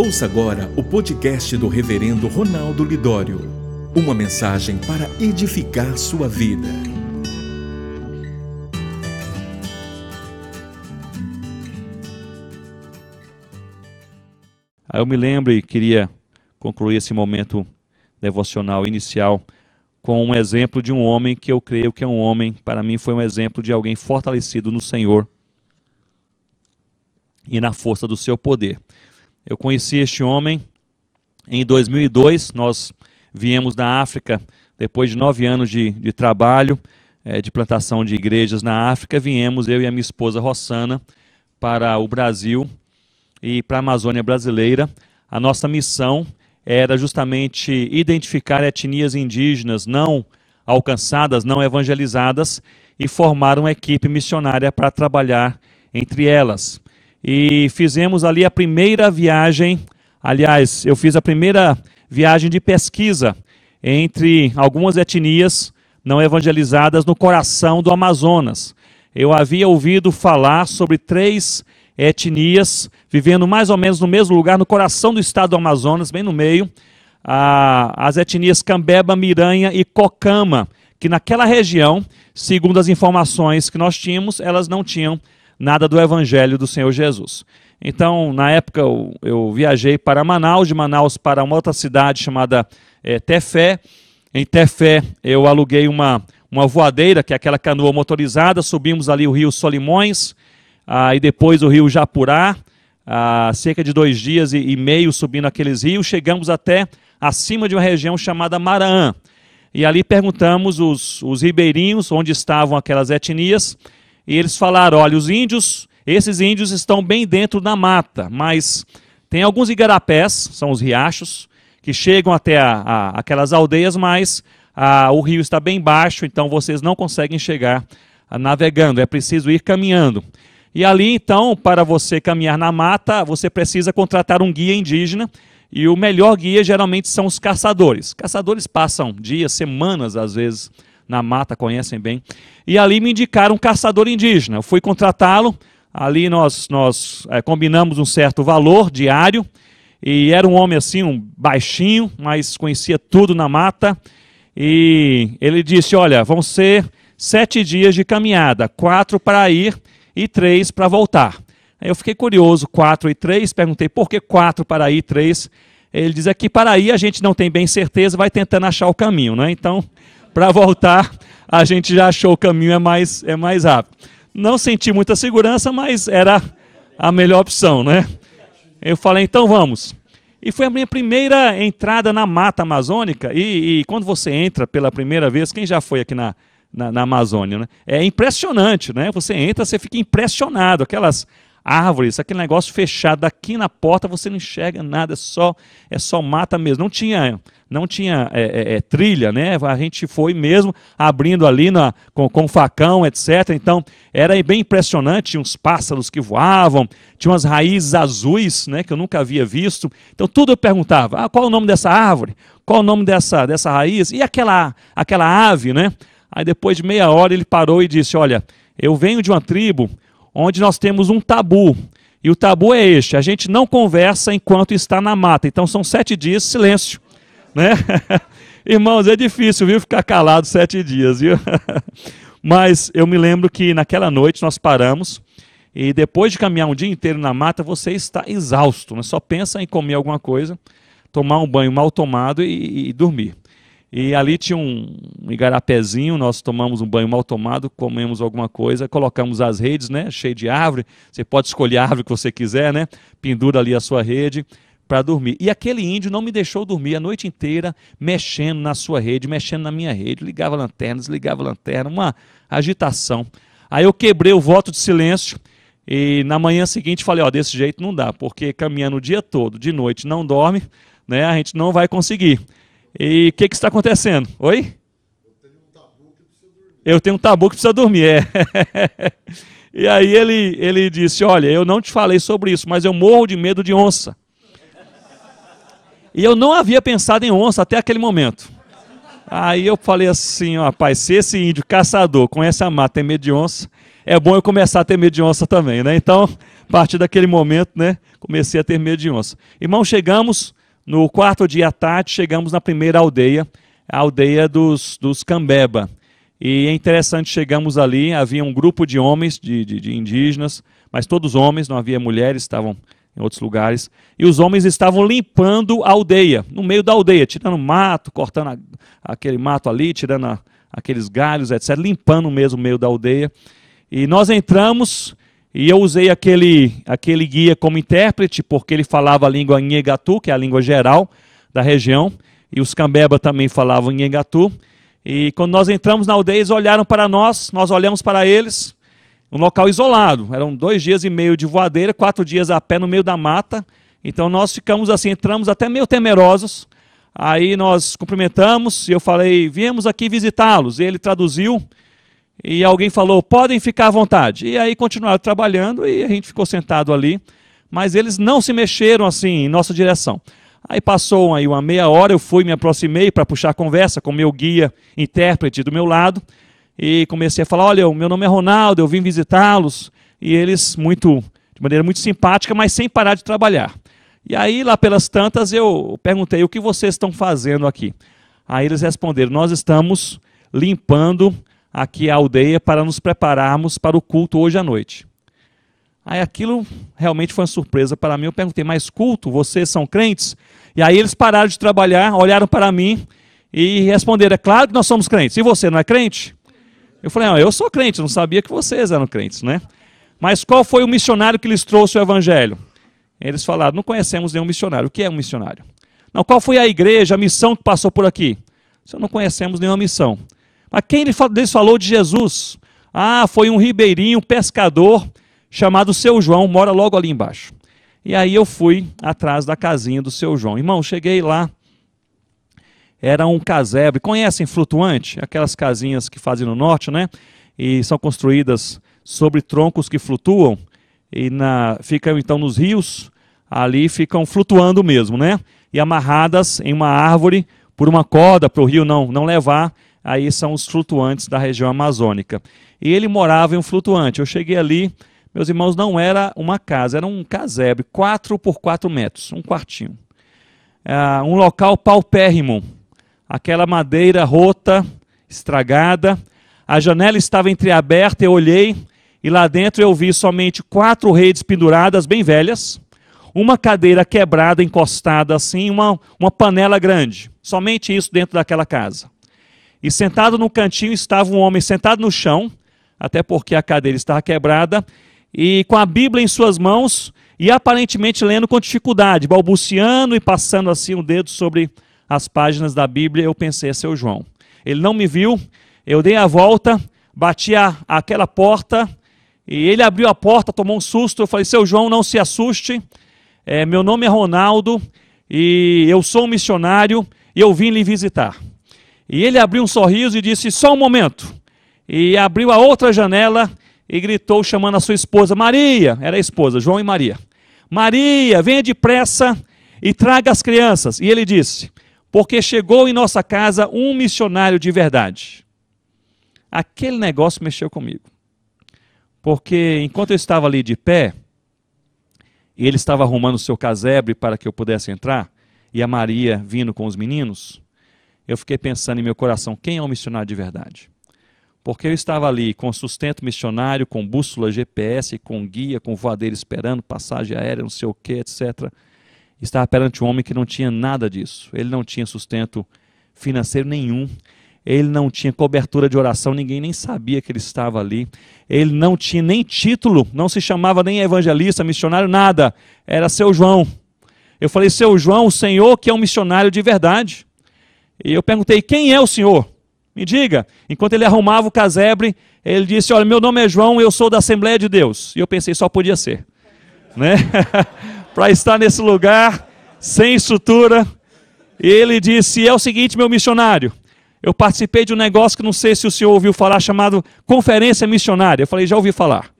Ouça agora o podcast do Reverendo Ronaldo Lidório. Uma mensagem para edificar sua vida. Eu me lembro e queria concluir esse momento devocional inicial com um exemplo de um homem que eu creio que é um homem, para mim foi um exemplo de alguém fortalecido no Senhor e na força do seu poder. Eu conheci este homem em 2002. Nós viemos da África depois de nove anos de, de trabalho, é, de plantação de igrejas na África. Viemos, eu e a minha esposa Rossana, para o Brasil e para a Amazônia brasileira. A nossa missão era justamente identificar etnias indígenas não alcançadas, não evangelizadas e formar uma equipe missionária para trabalhar entre elas e fizemos ali a primeira viagem. Aliás, eu fiz a primeira viagem de pesquisa entre algumas etnias não evangelizadas no coração do Amazonas. Eu havia ouvido falar sobre três etnias vivendo mais ou menos no mesmo lugar, no coração do estado do Amazonas, bem no meio. as etnias Cambeba, Miranha e Cocama, que naquela região, segundo as informações que nós tínhamos, elas não tinham nada do Evangelho do Senhor Jesus. Então, na época, eu, eu viajei para Manaus, de Manaus para uma outra cidade chamada é, Tefé. Em Tefé, eu aluguei uma, uma voadeira, que é aquela canoa motorizada, subimos ali o rio Solimões, ah, e depois o rio Japurá, ah, cerca de dois dias e, e meio subindo aqueles rios, chegamos até acima de uma região chamada Maraã. E ali perguntamos os, os ribeirinhos onde estavam aquelas etnias, e eles falaram: olha, os índios, esses índios estão bem dentro da mata, mas tem alguns igarapés, são os riachos, que chegam até a, a, aquelas aldeias, mas a, o rio está bem baixo, então vocês não conseguem chegar navegando, é preciso ir caminhando. E ali, então, para você caminhar na mata, você precisa contratar um guia indígena. E o melhor guia geralmente são os caçadores. Caçadores passam dias, semanas, às vezes, na mata, conhecem bem. E ali me indicaram um caçador indígena. Eu fui contratá-lo, ali nós, nós é, combinamos um certo valor diário, e era um homem assim, um baixinho, mas conhecia tudo na mata. E ele disse: Olha, vão ser sete dias de caminhada, quatro para ir e três para voltar. Aí eu fiquei curioso, quatro e três, perguntei por que quatro para ir e três. Ele diz que para ir a gente não tem bem certeza, vai tentando achar o caminho, né? Então para voltar, a gente já achou o caminho é mais, é mais rápido. Não senti muita segurança, mas era a melhor opção, né? Eu falei, então vamos. E foi a minha primeira entrada na mata amazônica. E, e quando você entra pela primeira vez, quem já foi aqui na, na, na, Amazônia, né? É impressionante, né? Você entra, você fica impressionado. Aquelas árvores, aquele negócio fechado, daqui na porta você não enxerga nada, é só, é só mata mesmo. Não tinha, não tinha é, é, é, trilha, né? A gente foi mesmo abrindo ali na, com, com facão, etc. Então era bem impressionante, tinha uns pássaros que voavam, tinha umas raízes azuis, né? Que eu nunca havia visto. Então tudo eu perguntava: ah, qual é o nome dessa árvore? Qual é o nome dessa, dessa raiz? E aquela, aquela ave, né? Aí depois de meia hora ele parou e disse: Olha, eu venho de uma tribo onde nós temos um tabu. E o tabu é este: a gente não conversa enquanto está na mata. Então são sete dias silêncio. Né? Irmãos, é difícil, viu, ficar calado sete dias, viu? Mas eu me lembro que naquela noite nós paramos e depois de caminhar um dia inteiro na mata, você está exausto, né? só pensa em comer alguma coisa, tomar um banho mal tomado e, e dormir. E ali tinha um, igarapézinho, nós tomamos um banho mal tomado, comemos alguma coisa, colocamos as redes, né, cheio de árvore. Você pode escolher a árvore que você quiser, né? Pendura ali a sua rede para dormir. E aquele índio não me deixou dormir a noite inteira, mexendo na sua rede, mexendo na minha rede, ligava a lanterna, desligava a lanterna, uma agitação. Aí eu quebrei o voto de silêncio e na manhã seguinte falei, ó, desse jeito não dá, porque caminhando o dia todo, de noite não dorme, né? A gente não vai conseguir. E o que, que está acontecendo? Oi? Eu tenho um tabu que precisa dormir. É. e aí ele, ele disse: Olha, eu não te falei sobre isso, mas eu morro de medo de onça. E eu não havia pensado em onça até aquele momento. Aí eu falei assim: ó, rapaz, se esse índio caçador conhece a mata, tem medo de onça, é bom eu começar a ter medo de onça também, né? Então, a partir daquele momento, né, comecei a ter medo de onça. Irmão, chegamos no quarto dia à tarde, chegamos na primeira aldeia, a aldeia dos, dos Cambeba. E é interessante, chegamos ali, havia um grupo de homens, de, de, de indígenas, mas todos homens, não havia mulheres, estavam em outros lugares. E os homens estavam limpando a aldeia, no meio da aldeia, tirando mato, cortando a, aquele mato ali, tirando a, aqueles galhos, etc., limpando mesmo o meio da aldeia. E nós entramos e eu usei aquele, aquele guia como intérprete, porque ele falava a língua Nhegatu, que é a língua geral da região, e os Cambeba também falavam Nhegatu. E quando nós entramos na aldeia, eles olharam para nós, nós olhamos para eles, um local isolado. Eram dois dias e meio de voadeira, quatro dias a pé no meio da mata. Então nós ficamos assim, entramos até meio temerosos. Aí nós cumprimentamos e eu falei, viemos aqui visitá-los. E ele traduziu e alguém falou, podem ficar à vontade. E aí continuaram trabalhando e a gente ficou sentado ali. Mas eles não se mexeram assim em nossa direção. Aí passou aí uma meia hora, eu fui, me aproximei para puxar a conversa com meu guia, intérprete do meu lado e comecei a falar: olha, o meu nome é Ronaldo, eu vim visitá-los. E eles, muito, de maneira muito simpática, mas sem parar de trabalhar. E aí, lá pelas tantas, eu perguntei: o que vocês estão fazendo aqui? Aí eles responderam: nós estamos limpando aqui a aldeia para nos prepararmos para o culto hoje à noite. Aí aquilo realmente foi uma surpresa para mim. Eu perguntei: mas culto? Vocês são crentes? E aí eles pararam de trabalhar, olharam para mim e responderam: é claro que nós somos crentes. E você não é crente? Eu falei, ah, eu sou crente, não sabia que vocês eram crentes, né? Mas qual foi o missionário que lhes trouxe o evangelho? Eles falaram, não conhecemos nenhum missionário. O que é um missionário? Não, qual foi a igreja, a missão que passou por aqui? Se não conhecemos nenhuma missão. Mas quem lhes falou de Jesus? Ah, foi um ribeirinho, pescador, chamado Seu João, mora logo ali embaixo. E aí eu fui atrás da casinha do Seu João. Irmão, cheguei lá, era um casebre. Conhecem flutuante? Aquelas casinhas que fazem no norte, né? E são construídas sobre troncos que flutuam e na, ficam então nos rios, ali ficam flutuando mesmo, né? E amarradas em uma árvore por uma corda para o rio não, não levar. Aí são os flutuantes da região amazônica. E ele morava em um flutuante. Eu cheguei ali, meus irmãos, não era uma casa, era um casebre, 4 por 4 metros, um quartinho. Ah, um local paupérrimo, aquela madeira rota, estragada. A janela estava entreaberta, eu olhei e lá dentro eu vi somente quatro redes penduradas, bem velhas, uma cadeira quebrada, encostada assim, uma, uma panela grande. Somente isso dentro daquela casa. E sentado no cantinho estava um homem sentado no chão, até porque a cadeira estava quebrada, e com a Bíblia em suas mãos e aparentemente lendo com dificuldade, balbuciando e passando assim o dedo sobre as páginas da Bíblia, eu pensei, é seu João. Ele não me viu, eu dei a volta, bati a, aquela porta, e ele abriu a porta, tomou um susto. Eu falei, seu João, não se assuste, é, meu nome é Ronaldo, e eu sou um missionário, e eu vim lhe visitar. E ele abriu um sorriso e disse, só um momento. E abriu a outra janela e gritou, chamando a sua esposa, Maria, era a esposa, João e Maria. Maria, venha depressa e traga as crianças. E ele disse: porque chegou em nossa casa um missionário de verdade. Aquele negócio mexeu comigo. Porque enquanto eu estava ali de pé, ele estava arrumando o seu casebre para que eu pudesse entrar, e a Maria vindo com os meninos, eu fiquei pensando em meu coração: quem é um missionário de verdade? Porque eu estava ali com sustento missionário, com bússola GPS, com guia, com voadeira esperando, passagem aérea, não sei o que, etc estava perante um homem que não tinha nada disso. Ele não tinha sustento financeiro nenhum. Ele não tinha cobertura de oração, ninguém nem sabia que ele estava ali. Ele não tinha nem título, não se chamava nem evangelista, missionário, nada. Era seu João. Eu falei, seu João, o Senhor que é um missionário de verdade. E eu perguntei, quem é o Senhor? Me diga. Enquanto ele arrumava o casebre, ele disse: Olha, meu nome é João, eu sou da Assembleia de Deus. E eu pensei, só podia ser. Né? para estar nesse lugar sem estrutura. E ele disse: É o seguinte, meu missionário. Eu participei de um negócio que não sei se o senhor ouviu falar, chamado Conferência Missionária. Eu falei: Já ouvi falar.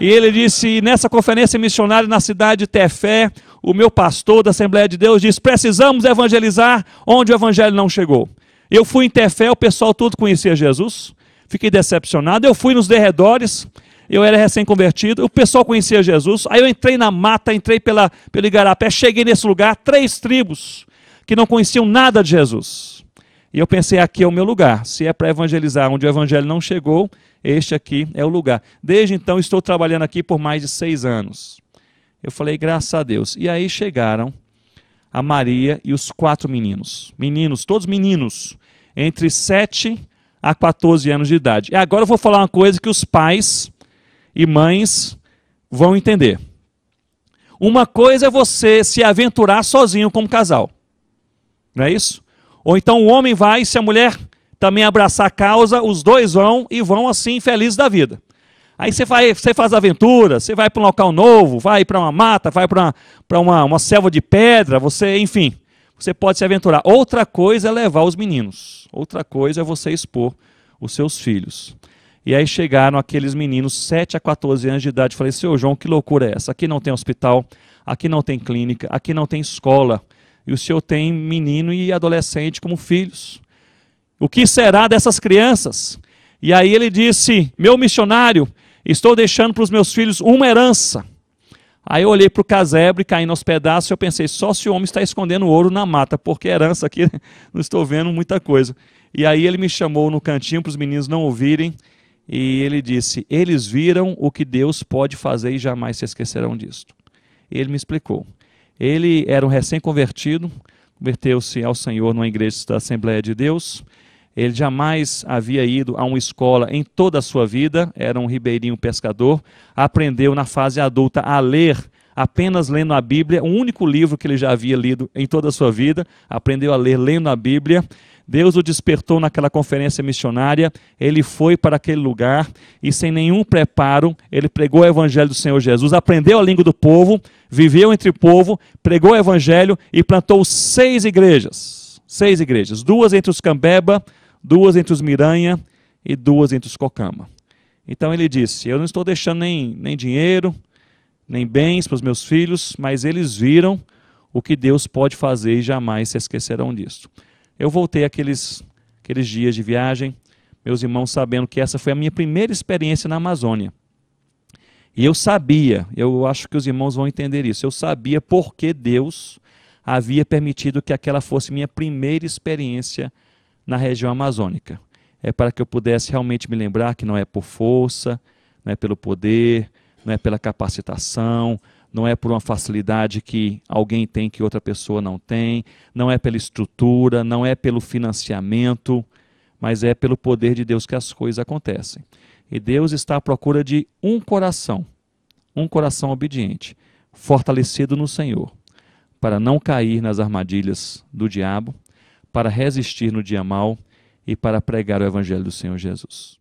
E ele disse: Nessa conferência missionária na cidade de Tefé, o meu pastor da Assembleia de Deus disse: Precisamos evangelizar onde o evangelho não chegou. Eu fui em Tefé, o pessoal todo conhecia Jesus. Fiquei decepcionado. Eu fui nos derredores, eu era recém-convertido, o pessoal conhecia Jesus, aí eu entrei na mata, entrei pela, pelo Igarapé, cheguei nesse lugar, três tribos que não conheciam nada de Jesus. E eu pensei, aqui é o meu lugar. Se é para evangelizar onde o evangelho não chegou, este aqui é o lugar. Desde então estou trabalhando aqui por mais de seis anos. Eu falei, graças a Deus. E aí chegaram a Maria e os quatro meninos. Meninos, todos meninos, entre 7 a 14 anos de idade. E agora eu vou falar uma coisa que os pais e mães vão entender. Uma coisa é você se aventurar sozinho como casal. Não é isso? Ou então o homem vai, se a mulher também abraçar a causa, os dois vão e vão assim felizes da vida. Aí você, vai, você faz aventura, você vai para um local novo, vai para uma mata, vai para uma, uma, uma selva de pedra, você, enfim, você pode se aventurar. Outra coisa é levar os meninos, outra coisa é você expor os seus filhos. E aí chegaram aqueles meninos, 7 a 14 anos de idade, falei, seu João, que loucura é essa? Aqui não tem hospital, aqui não tem clínica, aqui não tem escola, e o senhor tem menino e adolescente como filhos. O que será dessas crianças? E aí ele disse, meu missionário, Estou deixando para os meus filhos uma herança. Aí eu olhei para o casebre caindo aos pedaços e eu pensei, só se o homem está escondendo ouro na mata, porque herança aqui não estou vendo muita coisa. E aí ele me chamou no cantinho para os meninos não ouvirem e ele disse: Eles viram o que Deus pode fazer e jamais se esquecerão disso. Ele me explicou. Ele era um recém-convertido, converteu-se ao Senhor numa igreja da Assembleia de Deus ele jamais havia ido a uma escola em toda a sua vida, era um ribeirinho pescador. Aprendeu na fase adulta a ler, apenas lendo a Bíblia, o único livro que ele já havia lido em toda a sua vida. Aprendeu a ler lendo a Bíblia. Deus o despertou naquela conferência missionária, ele foi para aquele lugar e, sem nenhum preparo, ele pregou o evangelho do Senhor Jesus, aprendeu a língua do povo, viveu entre o povo, pregou o evangelho e plantou seis igrejas. Seis igrejas, duas entre os Cambeba, duas entre os Miranha e duas entre os Cocama. Então ele disse: Eu não estou deixando nem, nem dinheiro, nem bens para os meus filhos, mas eles viram o que Deus pode fazer e jamais se esquecerão disso. Eu voltei aqueles, aqueles dias de viagem, meus irmãos sabendo que essa foi a minha primeira experiência na Amazônia. E eu sabia, eu acho que os irmãos vão entender isso, eu sabia por que Deus havia permitido que aquela fosse minha primeira experiência na região amazônica. É para que eu pudesse realmente me lembrar que não é por força, não é pelo poder, não é pela capacitação, não é por uma facilidade que alguém tem que outra pessoa não tem, não é pela estrutura, não é pelo financiamento, mas é pelo poder de Deus que as coisas acontecem. E Deus está à procura de um coração, um coração obediente, fortalecido no Senhor, para não cair nas armadilhas do diabo para resistir no dia mal e para pregar o Evangelho do Senhor Jesus.